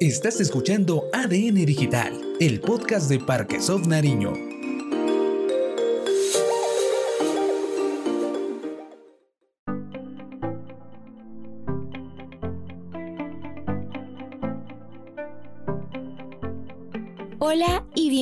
Estás escuchando ADN Digital, el podcast de Parquesoft Nariño.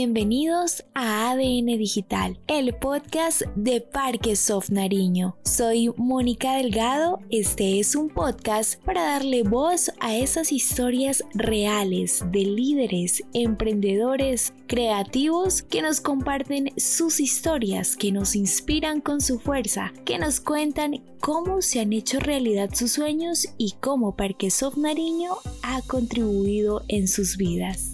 Bienvenidos a ADN Digital, el podcast de Parque Soft Nariño. Soy Mónica Delgado, este es un podcast para darle voz a esas historias reales de líderes, emprendedores, creativos que nos comparten sus historias, que nos inspiran con su fuerza, que nos cuentan cómo se han hecho realidad sus sueños y cómo Parque Soft Nariño ha contribuido en sus vidas.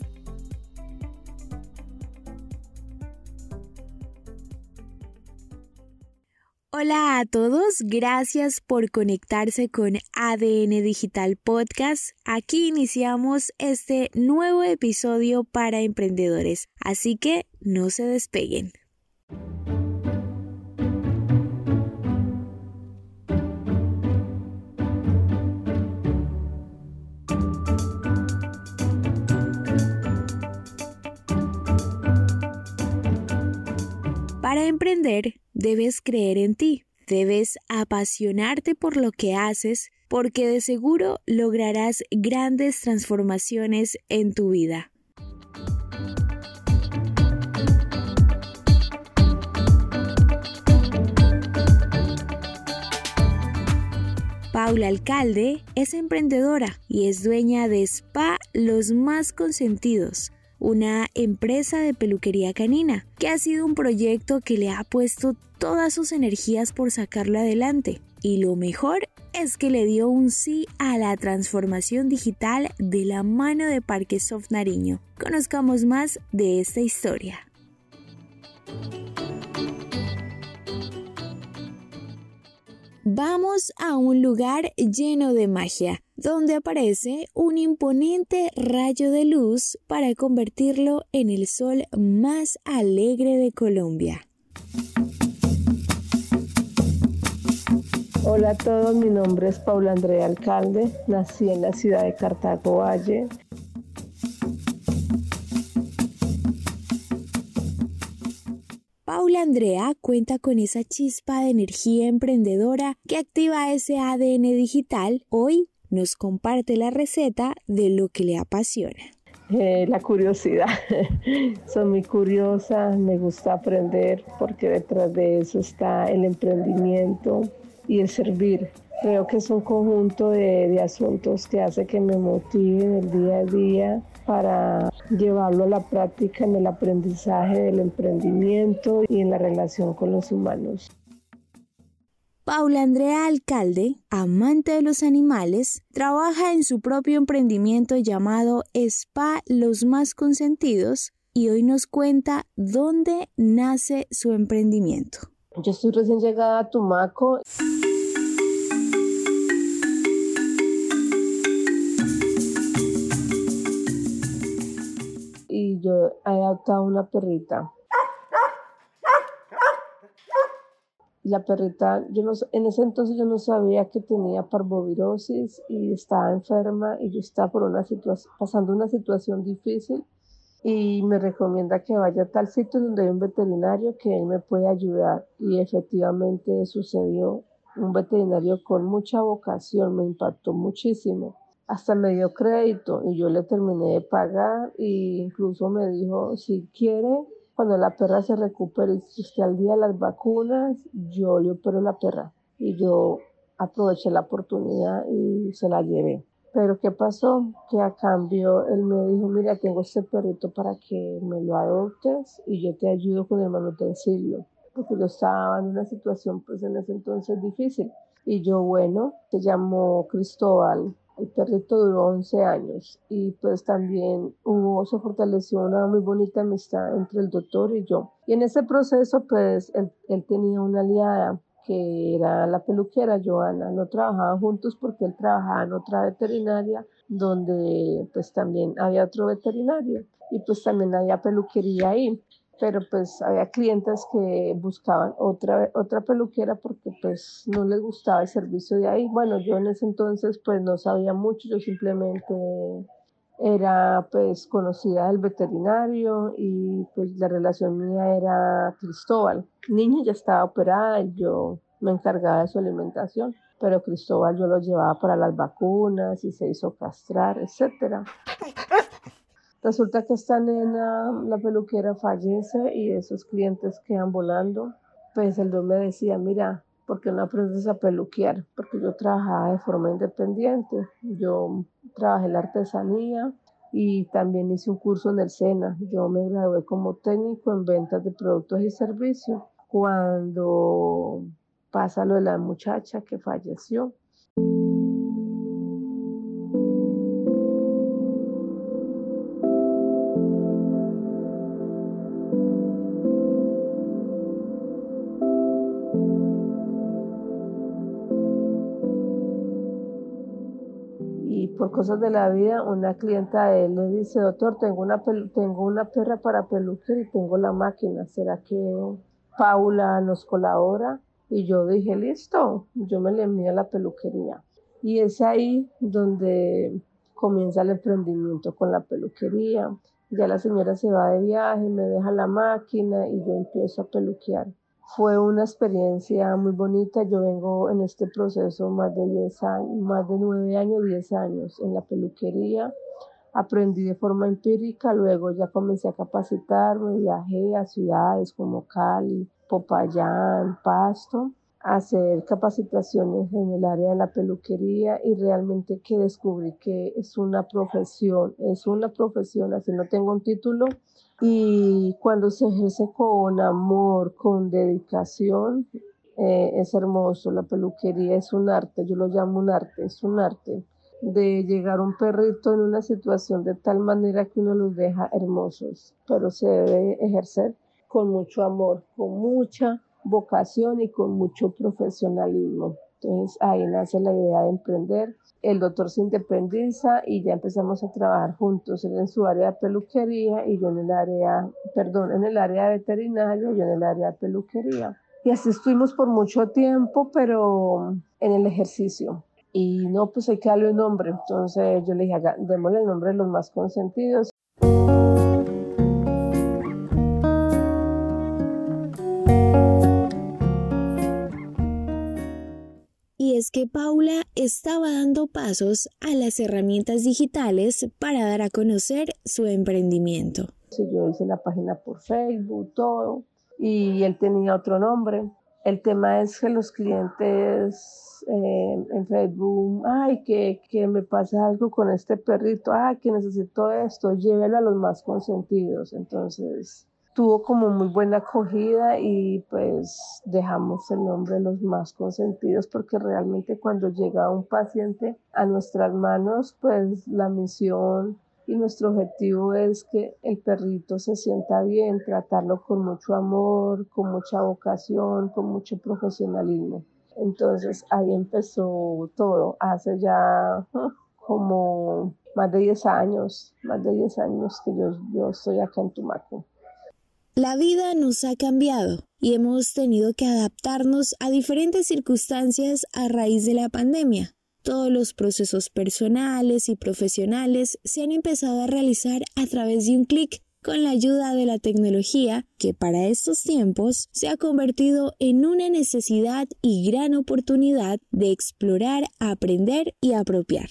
Hola a todos, gracias por conectarse con ADN Digital Podcast. Aquí iniciamos este nuevo episodio para emprendedores, así que no se despeguen. Para emprender, debes creer en ti, debes apasionarte por lo que haces, porque de seguro lograrás grandes transformaciones en tu vida. Paula Alcalde es emprendedora y es dueña de Spa Los Más Consentidos una empresa de peluquería canina, que ha sido un proyecto que le ha puesto todas sus energías por sacarlo adelante. Y lo mejor es que le dio un sí a la transformación digital de la mano de Parquesoft Nariño. Conozcamos más de esta historia. Vamos a un lugar lleno de magia, donde aparece un imponente rayo de luz para convertirlo en el sol más alegre de Colombia. Hola a todos, mi nombre es Paula Andrea Alcalde, nací en la ciudad de Cartago Valle, Paula Andrea cuenta con esa chispa de energía emprendedora que activa ese ADN digital. Hoy nos comparte la receta de lo que le apasiona. Eh, la curiosidad. Soy muy curiosa, me gusta aprender porque detrás de eso está el emprendimiento y el servir. Creo que es un conjunto de, de asuntos que hace que me motiven el día a día para llevarlo a la práctica en el aprendizaje del emprendimiento y en la relación con los humanos. Paula Andrea Alcalde, amante de los animales, trabaja en su propio emprendimiento llamado Spa Los Más Consentidos y hoy nos cuenta dónde nace su emprendimiento. Yo estoy recién llegada a Tumaco. yo he adoptado una perrita. La perrita, yo no, en ese entonces yo no sabía que tenía parvovirosis y estaba enferma y yo estaba por una situación, pasando una situación difícil y me recomienda que vaya a tal sitio donde hay un veterinario que él me puede ayudar y efectivamente sucedió. Un veterinario con mucha vocación me impactó muchísimo hasta me dio crédito y yo le terminé de pagar e incluso me dijo, si quiere, cuando la perra se recupere y esté al día de las vacunas, yo le opero la perra. Y yo aproveché la oportunidad y se la llevé. Pero ¿qué pasó? Que a cambio él me dijo, mira, tengo este perrito para que me lo adoptes y yo te ayudo con el manutencio. Porque yo estaba en una situación pues en ese entonces difícil. Y yo, bueno, se llamó Cristóbal el perrito duró 11 años y pues también hubo, se fortaleció una muy bonita amistad entre el doctor y yo. Y en ese proceso pues él, él tenía una aliada que era la peluquera Joana. No trabajaban juntos porque él trabajaba en otra veterinaria donde pues también había otro veterinario y pues también había peluquería ahí pero pues había clientes que buscaban otra, otra peluquera porque pues no les gustaba el servicio de ahí. Bueno, yo en ese entonces pues no sabía mucho, yo simplemente era pues conocida del veterinario y pues la relación mía era Cristóbal. Niña ya estaba operada y yo me encargaba de su alimentación, pero Cristóbal yo lo llevaba para las vacunas y se hizo castrar, etc. Resulta que esta nena, la peluquera, fallece y esos clientes quedan volando. Pues el don me decía, mira, ¿por qué no aprendes a peluquear? Porque yo trabajaba de forma independiente. Yo trabajé la artesanía y también hice un curso en el SENA. Yo me gradué como técnico en ventas de productos y servicios. Cuando pasa lo de la muchacha que falleció, cosas de la vida, una clienta de él le dice, doctor, tengo una, tengo una perra para peluquear y tengo la máquina, ¿será que Paula nos colabora? Y yo dije, listo, yo me le envío a la peluquería. Y es ahí donde comienza el emprendimiento con la peluquería. Ya la señora se va de viaje, me deja la máquina y yo empiezo a peluquear. Fue una experiencia muy bonita. Yo vengo en este proceso más de 10 años, más de 9 años, 10 años en la peluquería. Aprendí de forma empírica, luego ya comencé a capacitarme, viajé a ciudades como Cali, Popayán, Pasto, hacer capacitaciones en el área de la peluquería y realmente que descubrí que es una profesión, es una profesión, así no tengo un título, y cuando se ejerce con amor, con dedicación, eh, es hermoso. La peluquería es un arte, yo lo llamo un arte, es un arte de llegar un perrito en una situación de tal manera que uno los deja hermosos, pero se debe ejercer con mucho amor, con mucha vocación y con mucho profesionalismo. Entonces ahí nace la idea de emprender el doctor se independiza y ya empezamos a trabajar juntos, él en su área de peluquería y yo en el área, perdón, en el área de veterinaria y yo en el área de peluquería. Y así estuvimos por mucho tiempo, pero en el ejercicio. Y no, pues hay que darle un nombre. Entonces yo le dije, démosle el nombre de los más consentidos. Es que Paula estaba dando pasos a las herramientas digitales para dar a conocer su emprendimiento. Yo hice la página por Facebook, todo, y él tenía otro nombre. El tema es que los clientes eh, en Facebook, ay, que, que, me pasa algo con este perrito, ay, que necesito esto, llévelo a los más consentidos. Entonces, tuvo como muy buena acogida y pues dejamos el nombre de los más consentidos porque realmente cuando llega un paciente a nuestras manos pues la misión y nuestro objetivo es que el perrito se sienta bien, tratarlo con mucho amor, con mucha vocación, con mucho profesionalismo. Entonces ahí empezó todo, hace ya como más de 10 años, más de 10 años que yo, yo estoy acá en Tumaco. La vida nos ha cambiado y hemos tenido que adaptarnos a diferentes circunstancias a raíz de la pandemia. Todos los procesos personales y profesionales se han empezado a realizar a través de un clic con la ayuda de la tecnología que para estos tiempos se ha convertido en una necesidad y gran oportunidad de explorar, aprender y apropiar.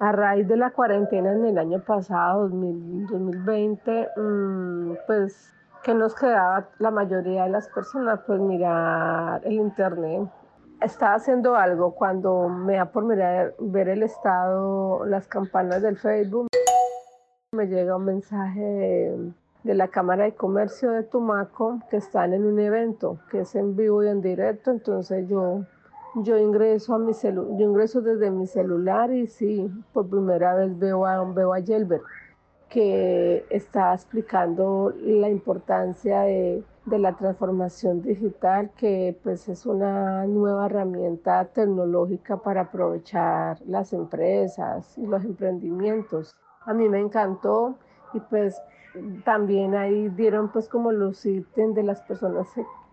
A raíz de la cuarentena en el año pasado, 2020, mm, pues que nos quedaba la mayoría de las personas? Pues mirar el internet. Estaba haciendo algo cuando me da por mirar, ver el estado, las campanas del Facebook. Me llega un mensaje de, la Cámara de Comercio de Tumaco que están en un evento que es en vivo y en directo. Entonces yo, yo ingreso a mi celu yo ingreso desde mi celular y sí, por primera vez veo a, veo a Gelbert que está explicando la importancia de, la transformación digital, que pues es una nueva herramienta tecnológica para aprovechar las empresas y los emprendimientos. A mí me encantó y pues también ahí dieron pues como los ítems de las personas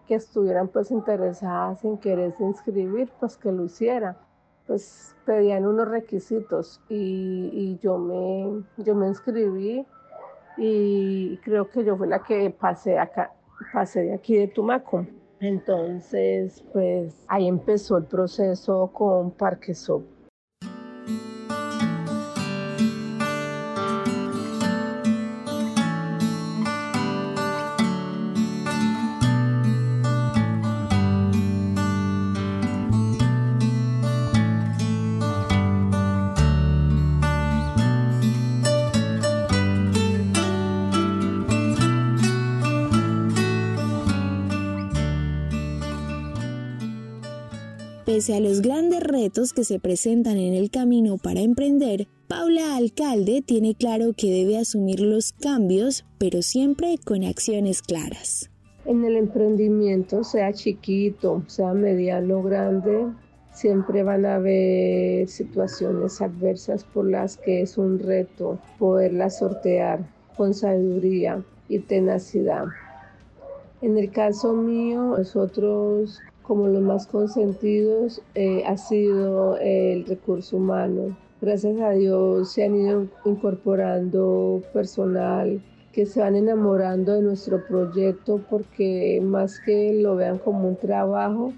que estuvieran pues interesadas en quererse inscribir, pues que lo hicieran. Pues pedían unos requisitos y, yo, me, yo me inscribí y creo que yo fui la que pasé acá, pasé de aquí de Tumaco. Entonces, pues ahí empezó el proceso con Parque Sop. Pese a los grandes retos que se presentan en el camino para emprender, Paula Alcalde tiene claro que debe asumir los cambios, pero siempre con acciones claras. En el emprendimiento, sea chiquito, sea mediano grande, siempre van a haber situaciones adversas por las que es un reto poderlas sortear con sabiduría y tenacidad. En el caso mío, nosotros como los más consentidos eh, ha sido el recurso humano. Gracias a Dios se han ido incorporando personal que se van enamorando de nuestro proyecto porque más que lo vean como un trabajo,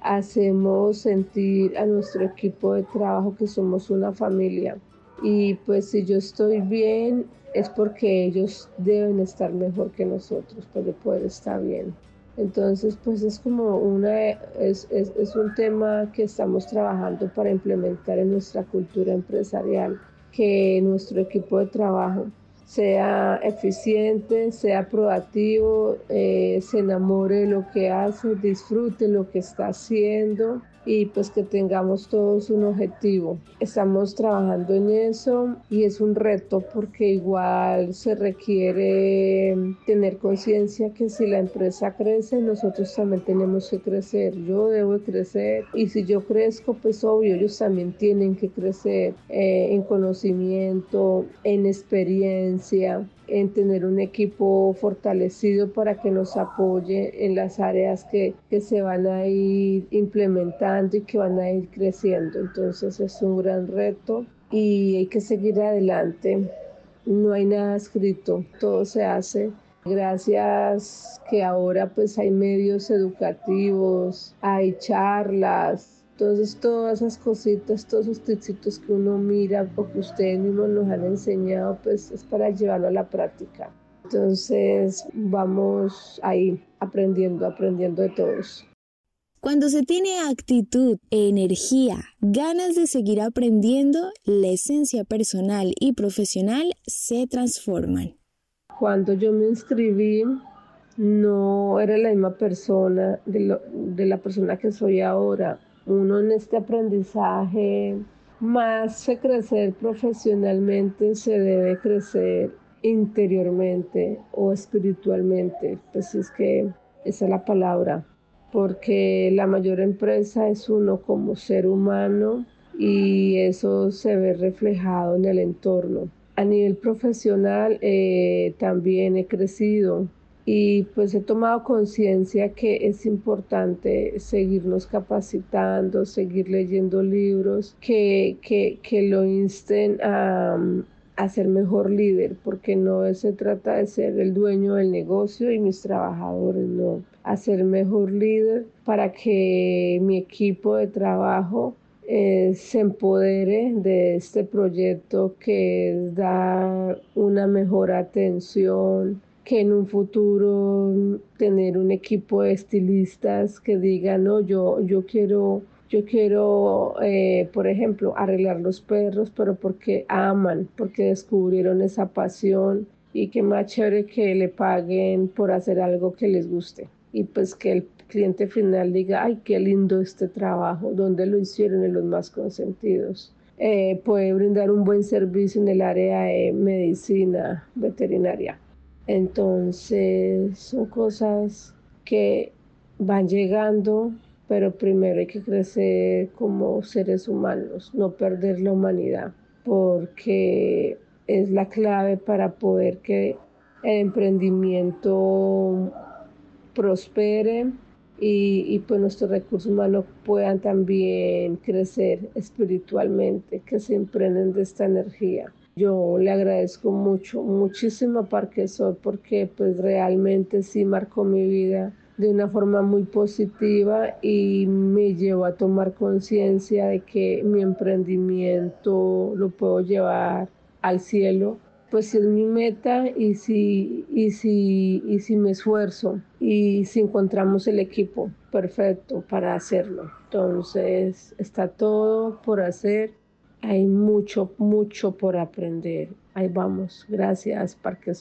hacemos sentir a nuestro equipo de trabajo que somos una familia. Y pues si yo estoy bien es porque ellos deben estar mejor que nosotros para poder estar bien. Entonces, pues es como una, es, es, es, un tema que estamos trabajando para implementar en nuestra cultura empresarial, que nuestro equipo de trabajo sea eficiente, sea proactivo, eh, se enamore de lo que hace, disfrute lo que está haciendo y pues que tengamos todos un objetivo. Estamos trabajando en eso y es un reto porque igual se requiere tener conciencia que si la empresa crece, nosotros también tenemos que crecer. Yo debo crecer y si yo crezco, pues obvio, ellos también tienen que crecer eh, en conocimiento, en experiencia en tener un equipo fortalecido para que nos apoye en las áreas que, que, se van a ir implementando y que van a ir creciendo. Entonces es un gran reto y hay que seguir adelante. No hay nada escrito, todo se hace gracias que ahora pues hay medios educativos, hay charlas, entonces todas esas cositas, todos esos tipsitos que uno mira o que ustedes mismos nos han enseñado, pues es para llevarlo a la práctica. Entonces vamos ahí aprendiendo, aprendiendo de todos. Cuando se tiene actitud, energía, ganas de seguir aprendiendo, la esencia personal y profesional se transforman. Cuando yo me inscribí, no era la misma persona de, de la persona que soy ahora uno en este aprendizaje, más que crecer profesionalmente, se debe crecer interiormente o espiritualmente, pues es que esa es la palabra, porque la mayor empresa es uno como ser humano y eso se ve reflejado en el entorno. A nivel profesional eh, también he crecido y pues he tomado conciencia que es importante seguirnos capacitando, seguir leyendo libros que, que, que lo insten a, a, ser mejor líder, porque no se trata de ser el dueño del negocio y mis trabajadores, no, a ser mejor líder para que mi equipo de trabajo eh, se empodere de este proyecto que es dar una mejor atención, que en un futuro tener un equipo de estilistas que digan, no, yo, yo quiero, yo quiero, eh, por ejemplo, arreglar los perros, pero porque aman, porque descubrieron esa pasión y que más chévere que le paguen por hacer algo que les guste. Y pues que el cliente final diga, ay, qué lindo este trabajo, donde lo hicieron en los más consentidos. Eh, puede brindar un buen servicio en el área de medicina veterinaria. Entonces son cosas que van llegando, pero primero hay que crecer como seres humanos, no perder la humanidad, porque es la clave para poder que el emprendimiento prospere y, y pues nuestros recursos humanos puedan también crecer espiritualmente, que se imprenen de esta energía. Yo le agradezco mucho, muchísimo a Parque Sol porque pues realmente sí marcó mi vida de una forma muy positiva y me llevó a tomar conciencia de que mi emprendimiento lo puedo llevar al cielo pues si es mi meta y si, y si, y si me esfuerzo y si encontramos el equipo perfecto para hacerlo. Entonces está todo por hacer, hay mucho, mucho por aprender. Ahí vamos. Gracias, Parque ha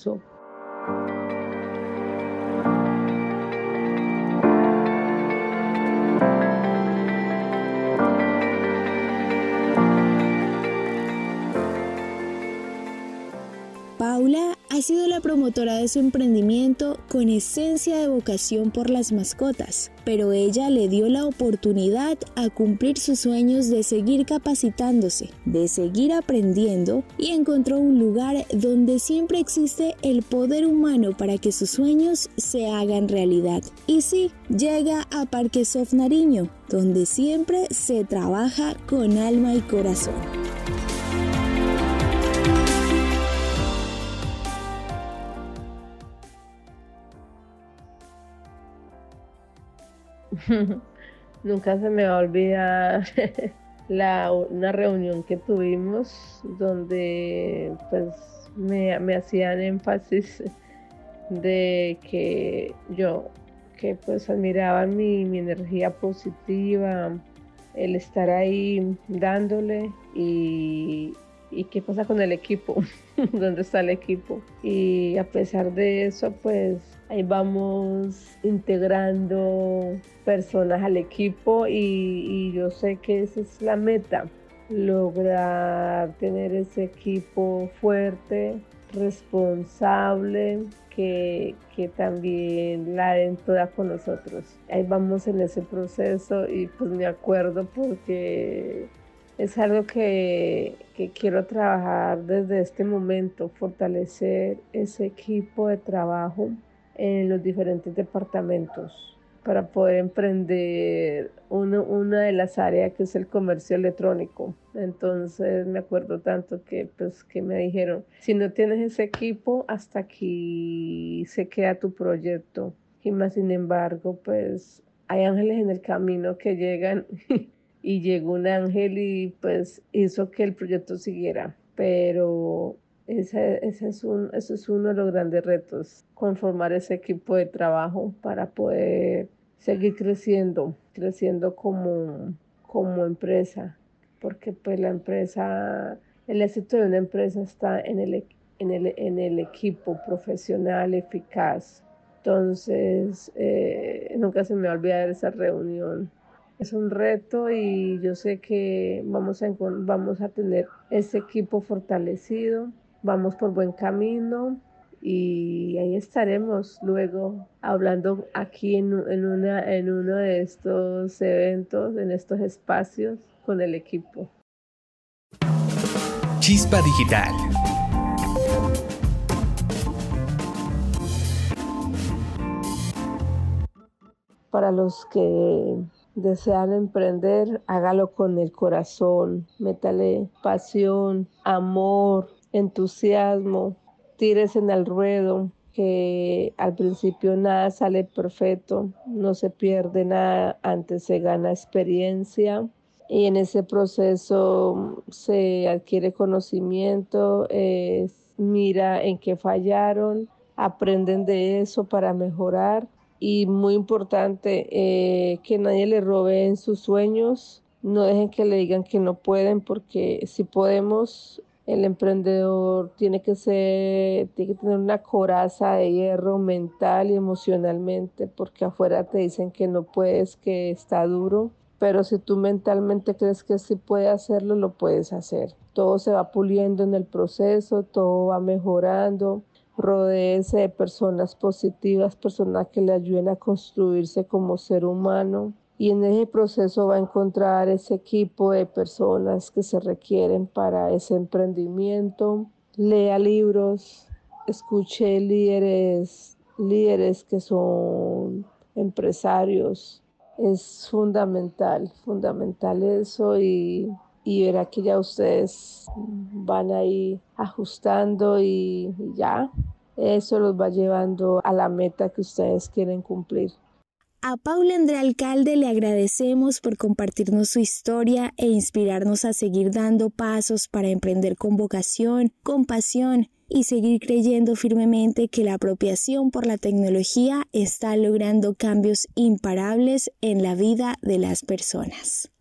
sido la promotora de su emprendimiento con esencia de vocación por las mascotas, pero ella le dio la oportunidad a cumplir sus sueños de seguir capacitándose, de seguir aprendiendo y encontró un lugar donde siempre existe el poder humano para que sus sueños se hagan realidad. Y sí, llega a Parque Soft Nariño, donde siempre se trabaja con alma y corazón. Nunca se me va a olvidar la, una reunión que tuvimos donde pues me, hacían énfasis de que yo que pues admiraban mi, mi energía positiva, el estar ahí dándole y, y qué pasa con el equipo, dónde está el equipo. Y a pesar de eso, pues ahí vamos integrando personas al equipo y, yo sé que esa es la meta, lograr tener ese equipo fuerte, responsable, que, que, también la den toda con nosotros. Ahí vamos en ese proceso y pues me acuerdo porque es algo que, que, quiero trabajar desde este momento, fortalecer ese equipo de trabajo en los diferentes departamentos para poder emprender una de las áreas que es el comercio electrónico. Entonces me acuerdo tanto que, pues, que me dijeron, si no tienes ese equipo, hasta aquí se queda tu proyecto. Y más sin embargo, pues hay ángeles en el camino que llegan y llegó un ángel y pues hizo que el proyecto siguiera. Pero ese, es un, ese es uno de los grandes retos, conformar ese equipo de trabajo para poder seguir creciendo, creciendo como, como empresa, porque pues la empresa, el éxito de una empresa está en el, en el, en el equipo profesional, eficaz. Entonces, eh, nunca se me va a olvidar esa reunión es un reto y yo sé que vamos a, vamos a tener ese equipo fortalecido, vamos por buen camino y ahí estaremos luego hablando aquí en, una, en uno de estos eventos, en estos espacios con el equipo. Chispa Digital. Para los que desean emprender, hágalo con el corazón, métale pasión, amor, entusiasmo, tires en el ruedo, que al principio nada sale perfecto, no se pierde nada, antes se gana experiencia y en ese proceso se adquiere conocimiento, mira en qué fallaron, aprenden de eso para mejorar y muy importante eh, que nadie le robe en sus sueños, no dejen que le digan que no pueden porque si podemos el emprendedor tiene que ser, tiene que tener una coraza de hierro mental y emocionalmente, porque afuera te dicen que no puedes, que está duro, pero si tú mentalmente crees que sí puedes hacerlo, lo puedes hacer. Todo se va puliendo en el proceso, todo va mejorando Rodéese de personas positivas, personas que le ayuden a construirse como ser humano. Y en ese proceso va a encontrar ese equipo de personas que se requieren para ese emprendimiento. Lea libros, escuche líderes, líderes que son empresarios. Es fundamental, fundamental eso y, y verá que ya ustedes van ahí ajustando y ya eso los va llevando a la meta que ustedes quieren cumplir. A Paula André Alcalde le agradecemos por compartirnos su historia e inspirarnos a seguir dando pasos para emprender con vocación, con pasión y seguir creyendo firmemente que la apropiación por la tecnología está logrando cambios imparables en la vida de las personas.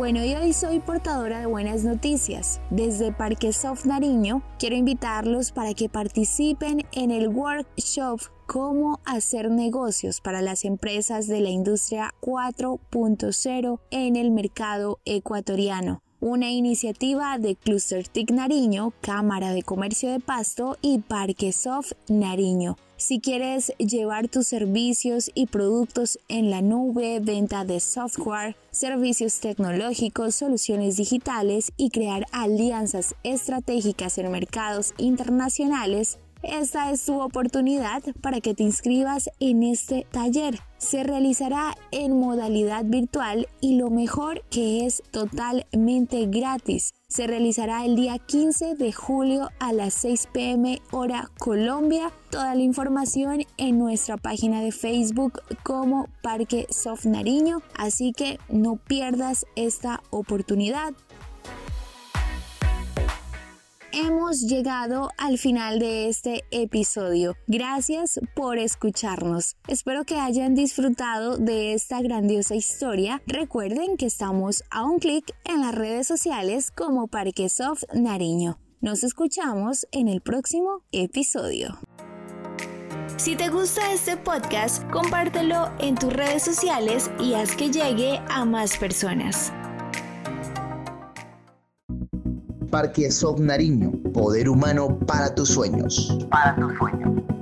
Bueno, y hoy soy portadora de buenas noticias. Desde Parque Soft Nariño quiero invitarlos para que participen en el workshop Cómo hacer negocios para las empresas de la industria 4.0 en el mercado ecuatoriano una iniciativa de Cluster TIC Nariño, Cámara de Comercio de Pasto y Parque Soft Nariño. Si quieres llevar tus servicios y productos en la nube, venta de software, servicios tecnológicos, soluciones digitales y crear alianzas estratégicas en mercados internacionales, esta es tu oportunidad para que te inscribas en este taller. Se realizará en modalidad virtual y lo mejor que es totalmente gratis. Se realizará el día 15 de julio a las 6 pm hora Colombia. Toda la información en nuestra página de Facebook como Parque Soft Nariño. Así que no pierdas esta oportunidad hemos llegado al final de este episodio. Gracias por escucharnos. Espero que hayan disfrutado de esta grandiosa historia. Recuerden que estamos a un clic en las redes sociales como Parquesoft Nariño. Nos escuchamos en el próximo episodio. Si te gusta este podcast, compártelo en tus redes sociales y haz que llegue a más personas. Parque Soft Nariño, poder humano para tus sueños. Para tus sueños.